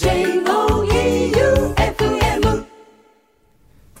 J-O-E-U-F-M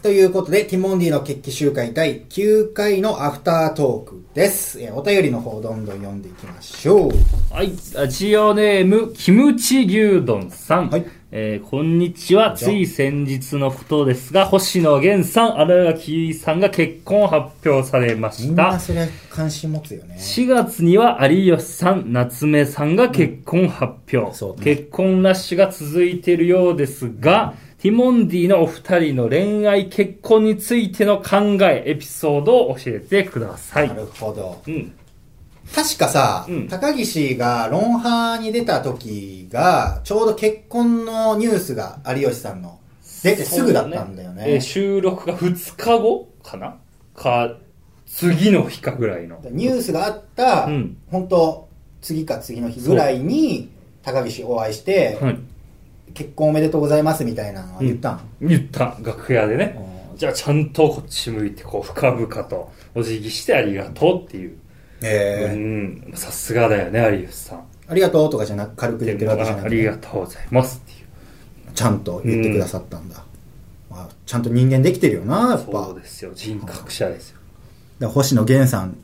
ということで、ティモンディの決起集会第9回のアフタートークです。えーお便りの方どんどん読んでいきましょう。はい、ラジオネーム、キムチ牛丼さん。はいえーこんにちは。つい先日のことですが、星野源さん、荒垣さんが結婚を発表されまみした。それ関心持つよね。4月には有吉さん、夏目さんが結婚発表。そうね結婚ラッシュが続いているようですが、ティモンディのお二人の恋愛結婚についての考え、エピソードを教えてくださいな。るほど。うん。確かさ、うん高岸がロンハーに出た時が、ちょうど結婚のニュースが有吉さんの出てすぐだったんだよね。えー収録が2日後かな？か、次の日かぐらいの。ニュースがあった、うん本当次か次の日ぐらいに、高岸お会いして、はい。結婚おめでとうございますみたいなのは言ったん、言った、楽屋でね。うんじゃあちゃんとこっち向いて、こう、深々とお辞儀してありがとうっていう。えーうん。さすがだよね、有吉さん。ありがとうとかじゃなく軽く言ってるわけじゃなくありがとうございますっていう。ちゃんと言ってくださったんだ、まあ、ちゃんと人間できてるよなやっぱそうですよ。人格者ですよ。だから星野源さん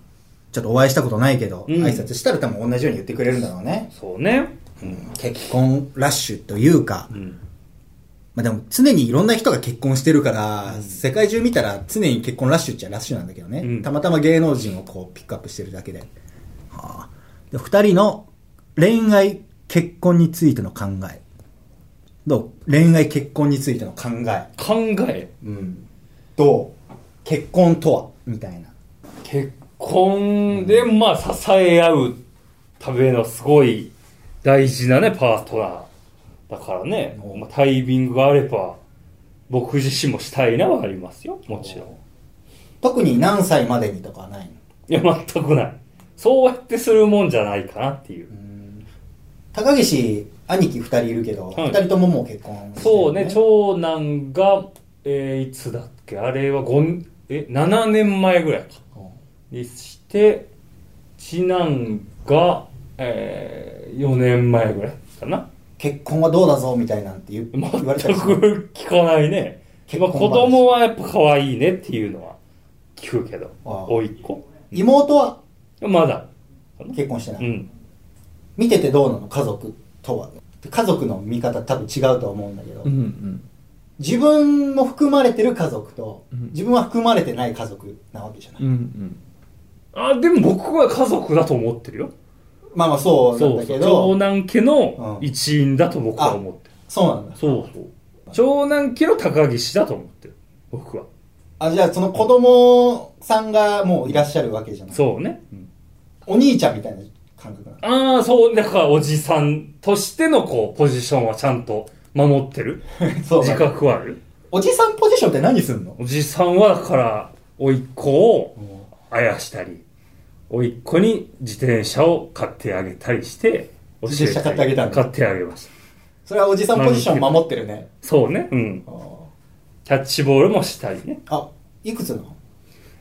ちょっとお会いしたことないけど、うん挨拶したら多分同じように言ってくれるんだろうね、そうね。うん結婚ラッシュというか、うん。まあでも常にいろんな人が結婚してるから、世界中見たら常に結婚ラッシュっちゃラッシュなんだけどね、うんたまたま芸能人をこうピックアップしてるだけで。はあ、で二人の恋愛結婚についての考え。どう？恋愛結婚についての考え。考え？うん。どう？結婚とは？みたいな。結婚で、まあ、支え合うためのすごい大事なね、パートナー。だからね、おまあ、タイミングがあれば、僕自身もしたいなはありますよ、もちろん。特に何歳までにとかはないの？いや、全くない。そうやってするもんじゃないかなっていう。高岸、兄貴二人いるけど、二、はい人とももう結婚してるそうね、長男が、えーいつだっけ？あれは5、え、7年前ぐらいか。にして、次男が、えー、4年前ぐらいかな。結婚はどうだぞみたいなんて言われたりするく聞かないね。まあ、子供はやっぱ可愛いねっていうのは聞くけど、ああ。甥っ子？妹は？まだ。結婚してない、うん。見ててどうなの？家族とは。家族の見方多分違うと思うんだけど、うんうん。自分も含まれてる家族と、うん。自分は含まれてない家族なわけじゃない、うんうん。あ、でも僕は家族だと思ってるよ。まあまあそうなんそうそう。だけど長男家のうん一員だと僕は思ってる。そうなんだそうそう。長男家の高岸だと思ってる。僕は。あじゃあその子供さんがもういらっしゃるわけじゃないそうね。お兄ちゃんみたいな感覚なのああ、そう、だからおじさんとしてのこう、ポジションはちゃんと守ってる。自 そうだ覚はある。おじさんポジションって何すんの？おじさんはだから、甥っ子をあやしたり、甥っ子に自転車を買ってあげたりして、教え自転車買ってあげたんだ買ってあげました。それはおじさんポジション守ってるねそうね。うん。あキャッチボールもしたりね。あいくつなの？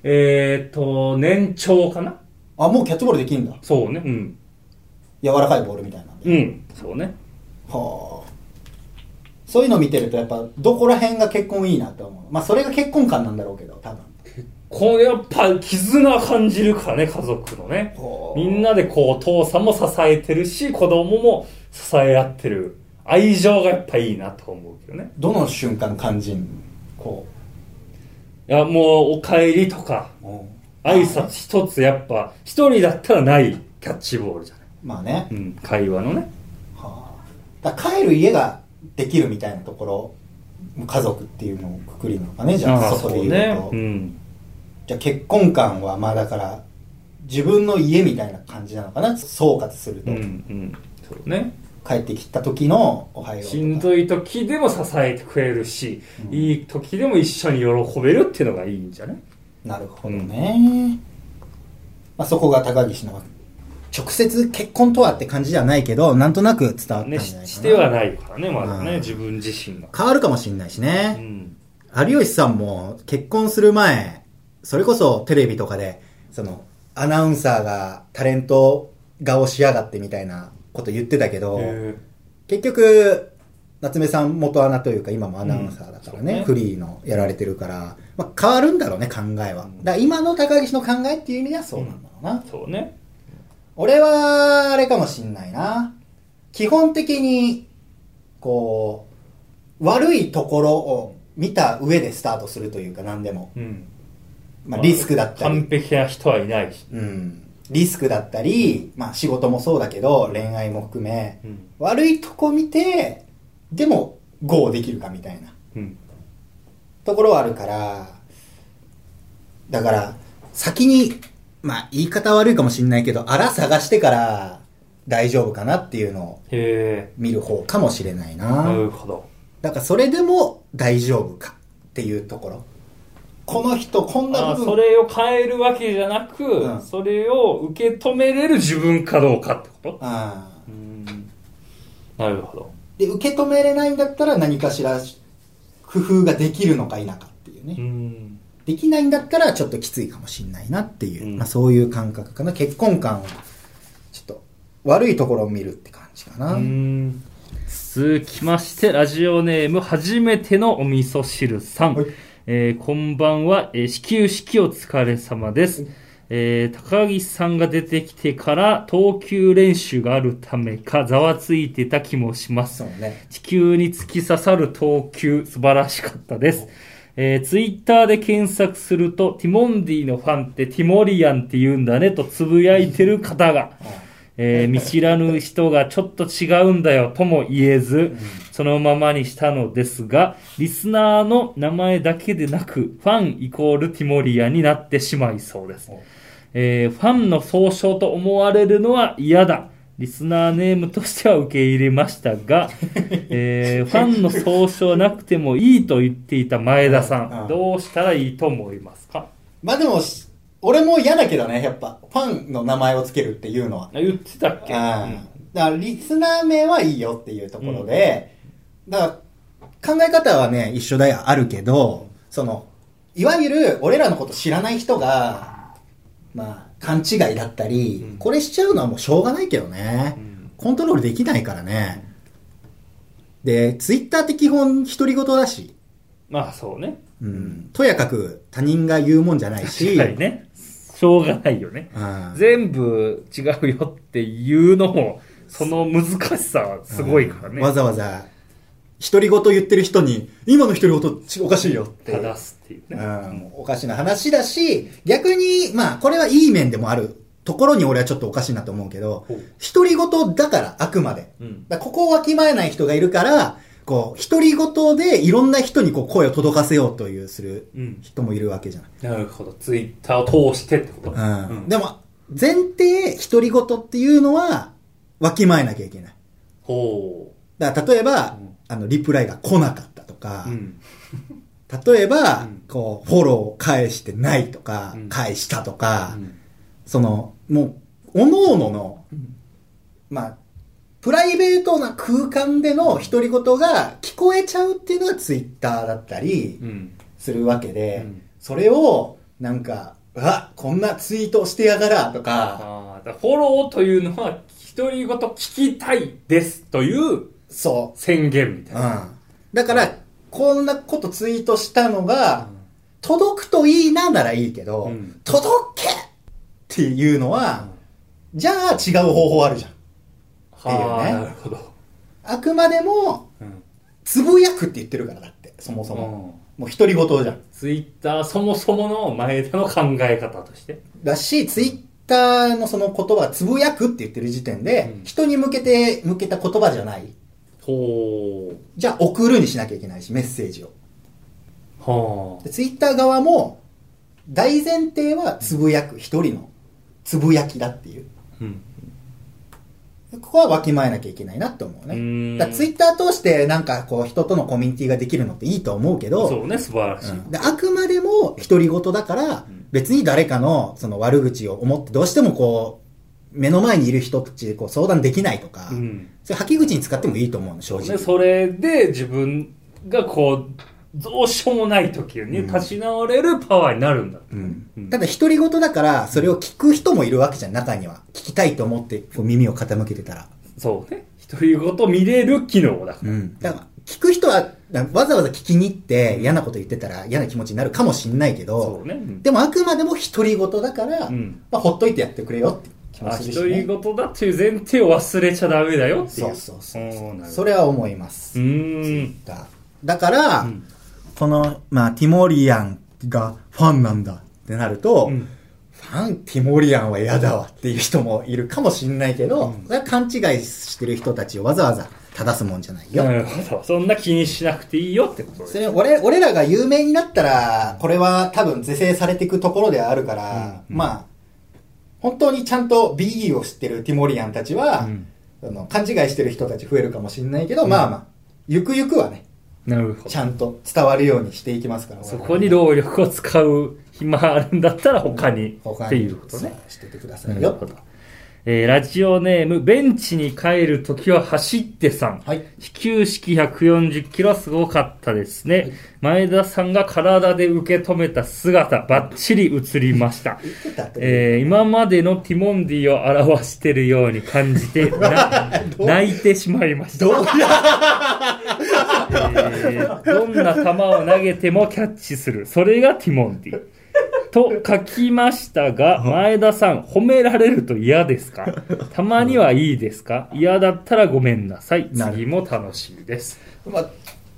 えーと、年長かな？あもうキャッチボールできんだそうね。うん。柔らかいボールみたいなんで、うん。そうね。はあそういうの見てるとやっぱどこら辺が結婚いいなって思うまあそれが結婚観なんだろうけど多分こうやっぱ絆感じるからね、家族のね。みんなでこう、父さんも支えてるし、子供も支え合ってる。愛情がやっぱいいなと思うけどね。どの瞬間感じんこいや、もう、お帰りとか、挨拶一つやっぱ、一人だったらないキャッチボールじゃない。まあね、うん、会話のね。はあ、帰る家ができるみたいなところ家族っていうのをくくりなのかねじゃああそこで言うとうん。じゃあ結婚観はまあだから自分の家みたいな感じなのかな？総括すると、うん、うん。そうね。帰ってきた時のおはようしんどい時でも支えてくれるし、いい時でも一緒に喜べるっていうのがいいんじゃない？なるほどね、まあ、そこが高岸の直接結婚とはって感じじゃないけどなんとなく伝わったんね、じゃないかな、ししてはないからね、まだね、うん自分自身が。変わるかもしんないしうね、ん。有吉さんも結婚する前それこそテレビとかでそのアナウンサーがタレント顔しやがってみたいなこと言ってたけどへ結局夏目さん元アナというか今もアナウンサーだからね,、うんね。フリーのやられてるから、まあ、変わるんだろうね考えは、だから今の高岸の考えっていう意味ではそうなんだろうな、そうね。俺はあれかもしんないな。基本的にこう悪いところを見た上でスタートするというか何でも、うん。まあ、リスクだったり完璧な人はいないし。うん、リスクだったり、まあ仕事もそうだけど、恋愛も含め、うん。悪いとこ見て、でも、ゴーできるかみたいなうん。ところはあるから、だから、先に、まあ言い方悪いかもしんないけど、あら探してから大丈夫かなっていうのをへ見る方かもしれないえ。な。なるほど。だからそれでも大丈夫かっていうところ。この人こんなあ部分それを変えるわけじゃなく、うんそれを受け止めれる自分かどうかってこと？あ。なるほど。で、受け止めれないんだったら何かしら工夫ができるのか否かっていうね。うん。できないんだったらちょっときついかもしんないなっていう、うんまあそういう感覚かな。結婚観を、ちょっと悪いところを見るって感じかな。うん続きまして、ラジオネーム、初めてのお味噌汁さん。はいえーこんばんは、えー、始球式お疲れ様です。えー高岸さんが出てきてから投球練習があるためかざわついてた気もします。ね。地球に突き刺さる投球素晴らしかったです。えー、ツイッターで検索すると、ティモンディのファンってティモリアンって言うんだねとつぶやいてる方が、えー見知らぬ人がちょっと違うんだよとも言えず、そのままにしたのですが、リスナーの名前だけでなく、ファンイコールティモリアンになってしまいそうです。えーファンの総称と思われるのは嫌だ。リスナーネームとしては受け入れましたが、えーファンの総称なくてもいいと言っていた前田さうんん、どうしたらいいと思いますか？まあでも、し俺も嫌だけどね、やっぱ、ファンの名前をつけるっていうのは。あ言ってたっけ、あだから、リスナー名はいいよっていうところで、だから、考え方はね、一緒だよ、あるけど、その、いわゆる、俺らのこと知らない人が、まあ、勘違いだったり、うんこれしちゃうのはもうしょうがないけどね。うんコントロールできないからね。で、ツイッターって基本独り言だし、まあそうね。うん、とやかく他人が言うもんじゃないし、ね。しょうがないよね。うん全部違うよっていうのも、その難しさはすごいからね。わざわざ、独り言言ってる人に、今の独り言ちおかしいよって。正すっていううね。ん、おかしな話だし、逆に、まあ、これはいい面でもあるところに俺はちょっとおかしいなと思うけど独り言だから、あくまで。うん。ここをわきまえない人がいるから、こう、独り言でいろんな人にこう声を届かせようというするうん。人もいるわけじゃん。なるほど。ツイッターを通してってことうん。でも、前提、独り言っていうのは、わきまえなきゃいけない。ほだから例えば、うんあの、リプライが来なかったとか、う。うん。例えば、うんこう、フォローを返してないとか、うん返したとか、うんその、もう、おのおのの、まあ、プライベートな空間での独り言が聞こえちゃうっていうのがツイッターだったりうん。するわけで、うんそれを、なんか、うわ、こんなツイートしてやがらとか、からフォローというのは、独り言聞きたいですというそ宣言みたう。いうな。ん。だから、こんなことツイートしたのが、届くといいなならいいけど、うん届けっていうのは、じゃあ違う方法あるじゃん。はあ、っていうねなるほど。あくまでも、うん。つぶやくって言ってるからだって、そもそも。もう独り言じゃん。ツイッターそもそもの前田の考え方として。だし、ツイッターのその言葉はつぶやくって言ってる時点で、うん人に向けて、向けた言葉じゃない。ほう。じゃあ送るにしなきゃいけないし、メッセージを。はでツイッター側も、大前提はつぶやく、一人のつぶやきだっていう。あ。うん。ここはわきまえなきゃいけないなって思うね。んだツイッター通してなんかこう人とのコミュニティができるのっていいと思うけど、そうね、素晴らしい。うんであくまでも独り言だから、別に誰かのその悪口を思ってどうしてもこう、目の前にいる人たちでこう相談できないとか、うん。それ吐き口に使ってもいいと思うの、正直。ね、それで自分がこう、どうしようもない時にうん立ち直れるパワーになるんだ。うんうんただ独り言だから、それを聞く人もいるわけじゃん、中には。聞きたいと思ってこう耳を傾けてたら。そうね。独り言見れる機能だから。うん。だから、聞く人は、わざわざ聞きに行って嫌なこと言ってたら嫌な気持ちになるかもしんないけそどう、ね。うんでもあくまでも独り言だから、うんまあ、ほっといてやってくれよって気もあ、するし、ね。独り言だっていう前提を忘れちゃダメだよっていう。そうそうそうそれは思います。うーん。だだから、んこの、まあ、ティモリアンがファンなんだってなると、うん。ファンティモリアンは嫌だわっていう人もいるかもしんないけど、それは勘違いしてる人たちをわざわざ正すもんじゃないよ。なるほど。そんな気にしなくていいよってことですそれ俺俺らが有名になったら、これは多分是正されていくところではあるから、うん。まあ、本当にちゃんと BE を知ってるティモリアンたちは、うん。その勘違いしてる人たち増えるかもしれないけど、まあまあ、ゆくゆくはね、なるほどち。ゃんと伝わるようにしていきますから。そこに労力を使う暇あるんだったら他に他にっていうことね。しててくださいよ。なるほど。えーラジオネーム、ベンチに帰るときは走ってさん。はい。始球式140キロすごかったですね。前田さんが体で受け止めた姿、バッチリ映りました。たとえー今までのティモンディを表してるように感じて、な 泣いてしまいました。どうえーどんな球を投げてもキャッチする。それがティモンディ。と書きましたが、前田さん、褒められると嫌ですか？たまにはいいですか？嫌だったらごめんなさい。次も楽しみです。まあ、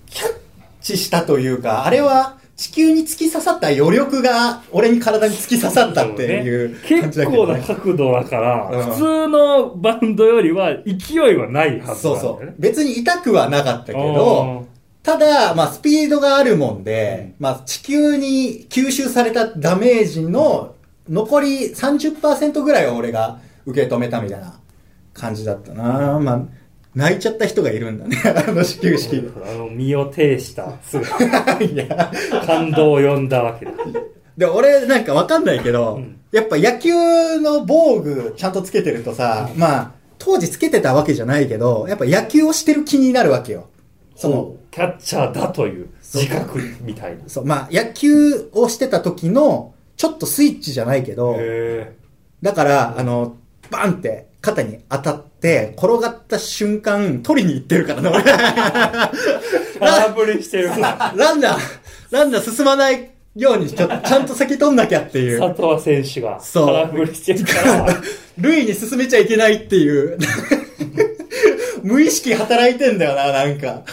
キャッチしたというか、あれは地球に突き刺さった余力が俺に体に突き刺さったっていうね感じだ結構なけどね。角度だから、うん普通のバウンドよりは勢いはないはずそうなんだよね。そう。別に痛くはなかったけあど、ただ、まあ、スピードがあるもんで、まあ、地球に吸収されたダメージの残り30%ぐらいは俺が受け止めたみたいな感じだったな。まあ、泣いちゃった人がいるんだね、あの始球式で。あの身を挺した姿、いや、感動を呼んだわけだ。で、俺なんかわかんないけど、うんやっぱ野球の防具ちゃんとつけてるとさ、まあ、当時つけてたわけじゃないけど、やっぱ野球をしてる気になるわけよ。その、キャッチャーだという自覚みたいな。そう、まあ、野球をしてた時の、ちょっとスイッチじゃないけど、へだから、あの、バンって肩に当たって、転がった瞬間、取りに行ってるからね、俺。ー 空振りしてる。ランナー、ランナー進まないようにちょ、ちゃんと先取んなきゃっていう。佐藤選手がそう空振りしてるから、塁に進めちゃいけないっていう。無意識働いてんだよな、なんか。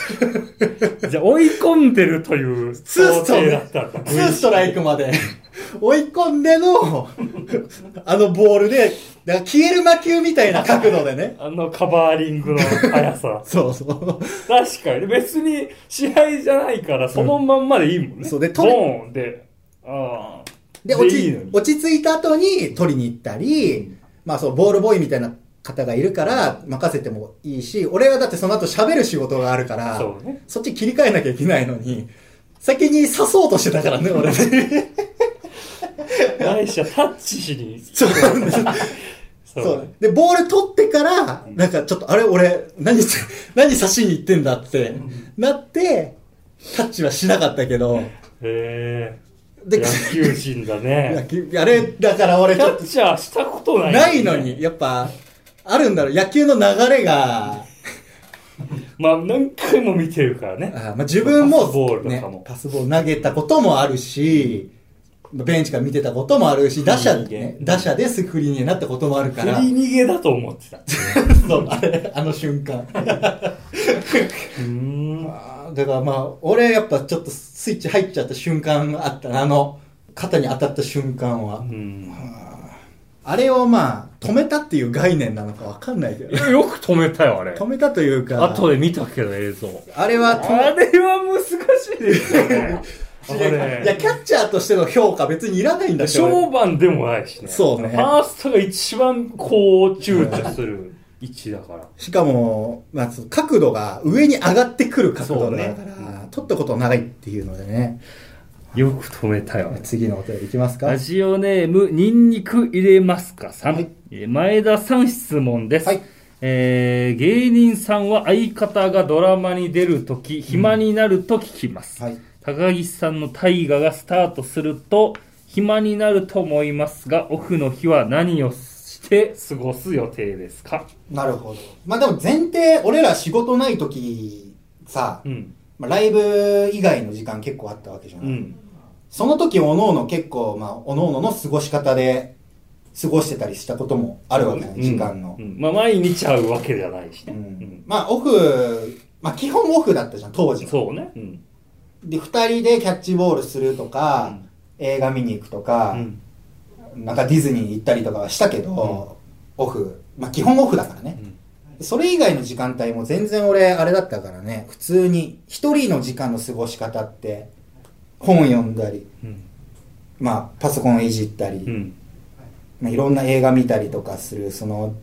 じゃあ追い込んでるという。ツーストライクまで追い込んでの、あのボールで、だから消える魔球みたいな角度でね。。あのカバーリングの速さ そうそう。確かに。別に試合じゃないから、そのまんまでいいもんね。そうでボーンで、ああ。で、落ち落ち着いた後に取りに行ったり、まあそう、ボールボーイみたいな方がいるから任せてもいいし、俺はだってその後喋る仕事があるから、そうねそっち切り替えなきゃいけないのに、先に刺そうとしてたからね、俺ね。ないしはタッチしに。そうそそう。で、ボール取ってから、なんかちょっと、あれ、俺、何、何刺しに行ってんだって、なって、タッチはしなかったけど、へえ。で野球人だ野ね。球あれ、だから俺キャッチャーしたことない、ないのに、。やっぱ、あるんだろう、野球の流れが、まあ何回も見てるからね。あまあ、自分もパスボールとねかも、パスボール投げたこともあるし、ベンチから見てたこともあるし、打者で、振り逃ね、げ打者でスクリーンになったこともあるから、振り逃げだと思ってた。そう、あれ、あの瞬間。う ーん。だからまあ、俺やっぱちょっとスイッチ入っちゃった瞬間あったなあの、肩に当たった瞬間は。うん。あれをまあ、止めたっていう概念なのかわかんないけど、よく止めたよ、あれ。止めたというか、後で見たけど、映像。あれはあれは難しいですよね。あいや、れ。キャッチャーとしての評価別にいらないんだけど、小判でもないしね。そうねファーストが一番こう、躊躇する位置だから。しかも、まあ、角度が上に上がってくる角度だから、ね取ったことないっていうのでね、よく止めたよね。次のお便りいきますかラジオネーム、ニンニク入れますかさん。はいえー前田さん質問です。はいえー芸人さんは相方がドラマに出るとき、暇になると聞きます。はい。高岸さんの大河がスタートすると、暇になると思いますが、オフの日は何をしして過ごす予定ですか？なるほど。まあでも前提、俺ら仕事ない時さ、うん。まあ、ライブ以外の時間結構あったわけじゃん。うん。その時、おのおの結構、まあ、おのおのの過ごし方で過ごしてたりしたこともあるわけね、時間のう。んまあ、毎日会うわけじゃないしね。ううんんまあ、オフ、まあ、基本オフだったじゃん、当時は。そうね。うん。で、二人でキャッチボールするとか、映画見に行くとか、うんなんかディズニー行ったりとかはしたけど、オフ、まあ、基本オフだからね。それ以外の時間帯も全然俺、あれだったからね、普通に、一人の時間の過ごし方って、本読んだり、うん。まあ、パソコンいじったり、うん。まあ、いろんな映画見たりとかする、その、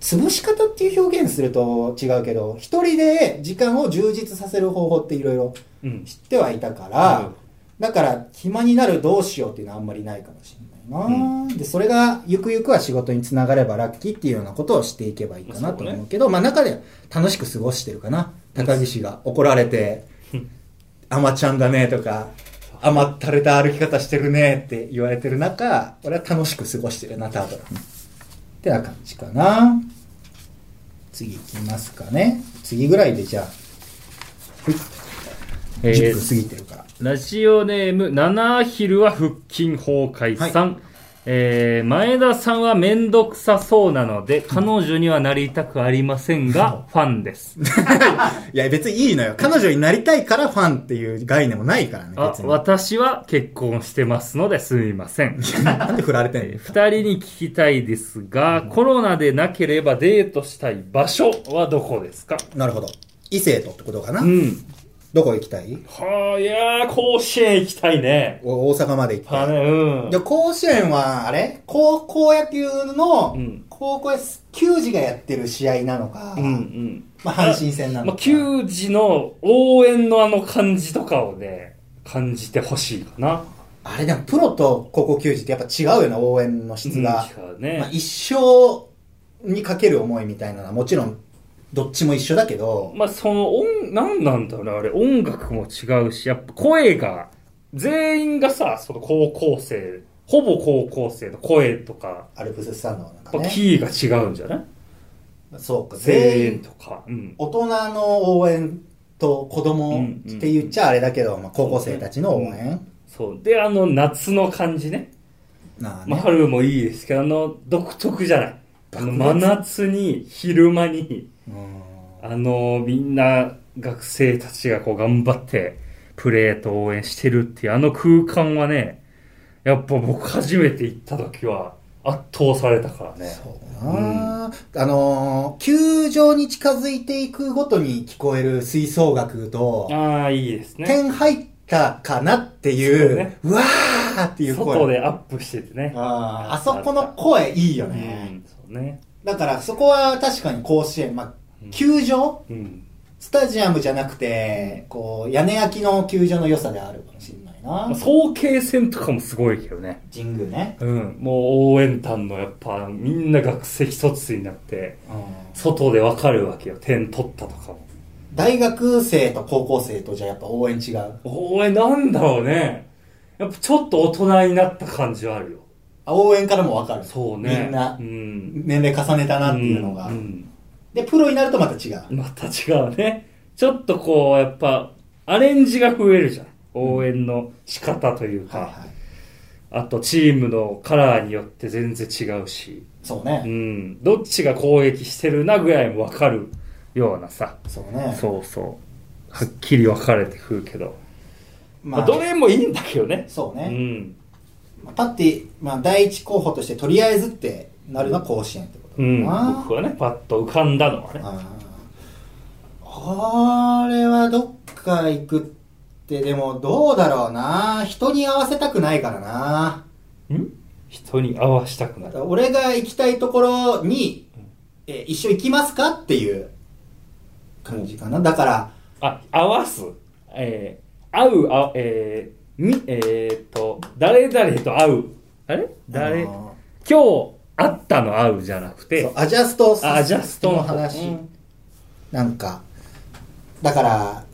潰し方っていう表現すると違うけど、一人で時間を充実させる方法っていろいろうん。知ってはいたから、だから暇になるどうしようっていうのはあんまりないかもしれないな、で、それがゆくゆくは仕事につながればラッキーっていうようなことをしていけばいいかなと思うけど、まあ中で楽しく過ごしてるかな。高岸が怒られて、アマちゃんだねとか、甘ったれた歩き方してるねって言われてる中、俺は楽しく過ごしてるな、多分。ってな感じかな。次行きますかね。次ぐらいでじゃあ、え10ー分過ぎてるから。ラジオネーム、七ヒルは腹筋崩壊さん。えー前田さんはめんどくさそうなので、彼女にはなりたくありませんが、ファンです。いや、別にいいのよ。彼女になりたいからファンっていう概念もないからね、あ別に。私は結婚してますのですみません。なんで振られてんの？二人に聞きたいですが、コロナでなければデートしたい場所はどこですか？なるほど。異性とってことかな、うん。どこ行きたい？はあ、いやー、甲子園行きたいね。お大阪まで行きたい。はね、うん。で、甲子園は、あれ？高校野球のうん、高校球児がやってる試合なのか、うんうん。まあ、阪神戦なのまあ、か。球児の応援のあの感じとかをね、感じてほしいかな。あれでも、プロと高校球児ってやっぱ違うよな、応援の質が。うん違うね。まあ、一生にかける思いみたいなのはもちろん、どっちも一緒だけど、まあ、その音、なんなんだろうね、あれ、音楽も違うし、やっぱ声が、全員がさ、その高校生、ほぼ高校生の声とか、アルプススタンドなんかね。ぱキーが違うんじゃない？そうか、全全員員とか。うん。大人の応援と子供って言っちゃあれだけど、まあ、高校生たちの応援、そう。で、あの、夏の感じね。まあ、なあね、春もいいですけど、あの、独特じゃない。あの、真夏に、昼間に、うんあの、みんな、学生たちがこう頑張って、プレーと応援してるっていう、あの空間はね、やっぱ僕初めて行った時は、圧倒されたからね。そうなあ、あのー球場に近づいていくごとに聞こえる吹奏楽と、ああ、いいですね。点入ったかなっていう、そうねうわーっていう声。外でアップしててね。あーあそこの声いいようね。うね。だからそこは確かに甲子園、まあ、球場？うん。スタジアムじゃなくて、こう、屋根焼きの球場の良さであるかもしれないな。早慶戦とかもすごいけどね。神宮ね。うん。もう応援団のやっぱ、みんな学生一つになって、うん外でわかるわけよ。点取ったとかも。大学生と高校生とじゃやっぱ応援違う？応援なんだろうね。やっぱちょっと大人になった感じはあるよ。あ応援からもわかる。そうね。みんなう、ん。年齢重ねたなっていうのが。んで、プロになるとまた違う。うんまた違うね。ちょっとこう、やっぱ、アレンジが増えるじゃん。応援の仕方というか、はいはい。あとチームのカラーによって全然違うし、うそうね。ん。どっちが攻撃してるなぐらいもわかるようなさ。そうね。そうそう。はっきり分かれてくるけど。まあ、まあ、どれもいいんだけどね。そうね。うん。まあパッて、まあ、第一候補としてとりあえずってなるのは甲子園ってことうん。僕はね、パッと浮かんだのはね。これはどっか行くって、でもどうだろうな。人に合わせたくないからな。ん？人に合わしたくなる。俺が行きたいところに、え一緒行きますかっていう感じかな。だから、あ、合わす？えー、会う、あ、えー、み、えーっと、誰々と会う。あれ？誰、今日会ったの会うじゃなくて、アジャストあアジャストの話。うんなんか、だから、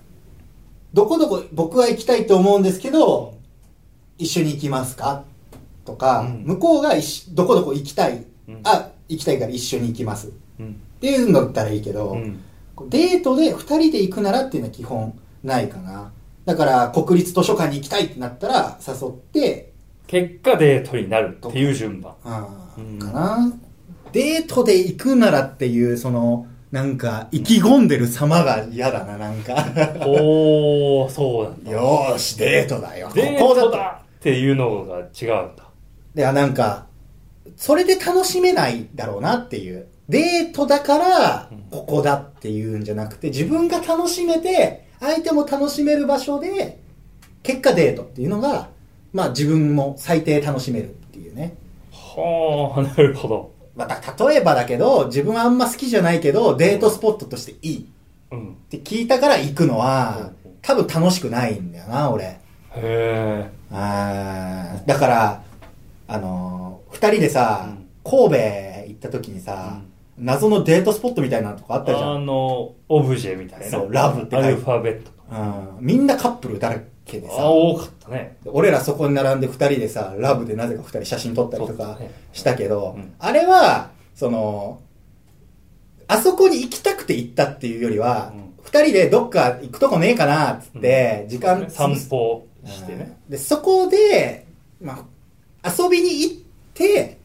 どこどこ僕は行きたいと思うんですけど、一緒に行きますか？とか、うん向こうがどこどこ行きたい？うんあ、行きたいから一緒に行きます。っうん。ていうのだったらいいけど、デートで二人で行くならっていうのは基本ないかな。だから、国立図書館に行きたいってなったら、誘って、結果デートになるっていう順番。あうんーかな。デートで行くならっていう、その、なんか、意気込んでる様が嫌だな、なんか。おー、そうなんだ。よーし、デートだよ。デーこことトだっていうのが違うんだ。で、あなんか、それで楽しめないだろうなっていう。デートだからうん、ここだっていうんじゃなくて、自分が楽しめて、相手も楽しめる場所で、結果デートっていうのが、まあ自分も最低楽しめるっていうね。はあ、なるほど。また、例えばだけど、自分はあんま好きじゃないけど、デートスポットとしていいっうん。て聞いたから行くのはうん、多分楽しくないんだよな、俺。へえ。あーだから、あのー二人でさ、うん神戸行った時にさ、謎のデートスポットみたいなとこあったじゃあん。の、オブジェみたいな。そうラブって書いてアルファベット。うん、みんなカップルだらけであ、さ、多かったね。俺らそこに並んで二人でさ、ラブでなぜか二人写真撮ったりとかしたけど、うんあれは、その、あそこに行きたくて行ったっていうよりはうん、二、人でどっか行くとこねえかなっつって、時間散歩してね。で、そこで、まあ、遊びに行って、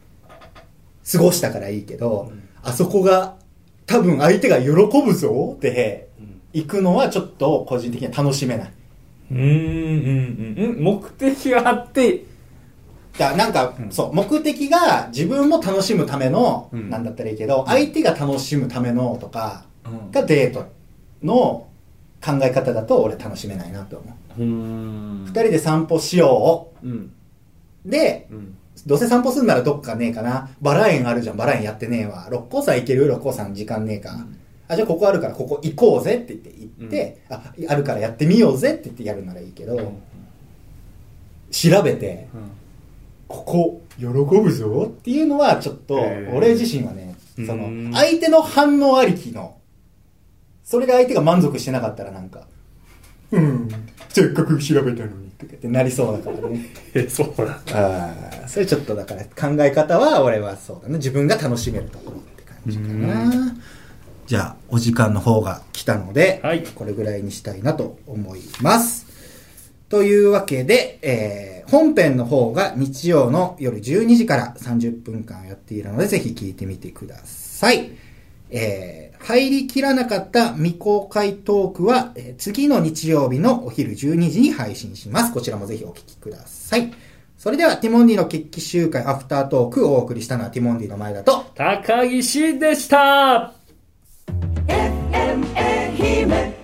過ごしたからいいけど、うんあそこが、多分相手が喜ぶぞって、うん行くのはちょっと個人的には楽しめない。うーん、うん、うん。目的があって、だなんか、うんそう、目的が自分も楽しむための、うんなんだったらいいけど、相手が楽しむためのとか、うんがデートの考え方だと俺楽しめないなと思う。二人で散歩しよう。で、うん。どうせ散歩するならどっかねえかな。バラ園あるじゃん、バラ園やってねえわ。六甲山行ける？六甲山時間ねえか。あ、じゃあここあるからここ行こうぜって言って行って、あ、あるからやってみようぜって言ってやるならいいけど、調べて、ここ喜ぶぞっていうのはちょっと俺自身はね、そのうん相手の反応ありきのそれで相手が満足してなかったらなんか。うん。せっかく調べたのにとかってなりそうだからね。え、そうだ。ああそれちょっとだから考え方は俺はそうだね。自分が楽しめるところって感じかな。じゃあお時間の方が来たので、はい。これぐらいにしたいなと思います。というわけで、えー本編の方が日曜の夜12時から30分間やっているので、ぜひ聞いてみてください。えー入りきらなかった未公開トークは、えー次の日曜日のお昼12時に配信します。こちらもぜひお聞きください。それでは、ティモンディの決起集会アフタートークをお送りしたのはティモンディの前だと、高岸でした FM 愛媛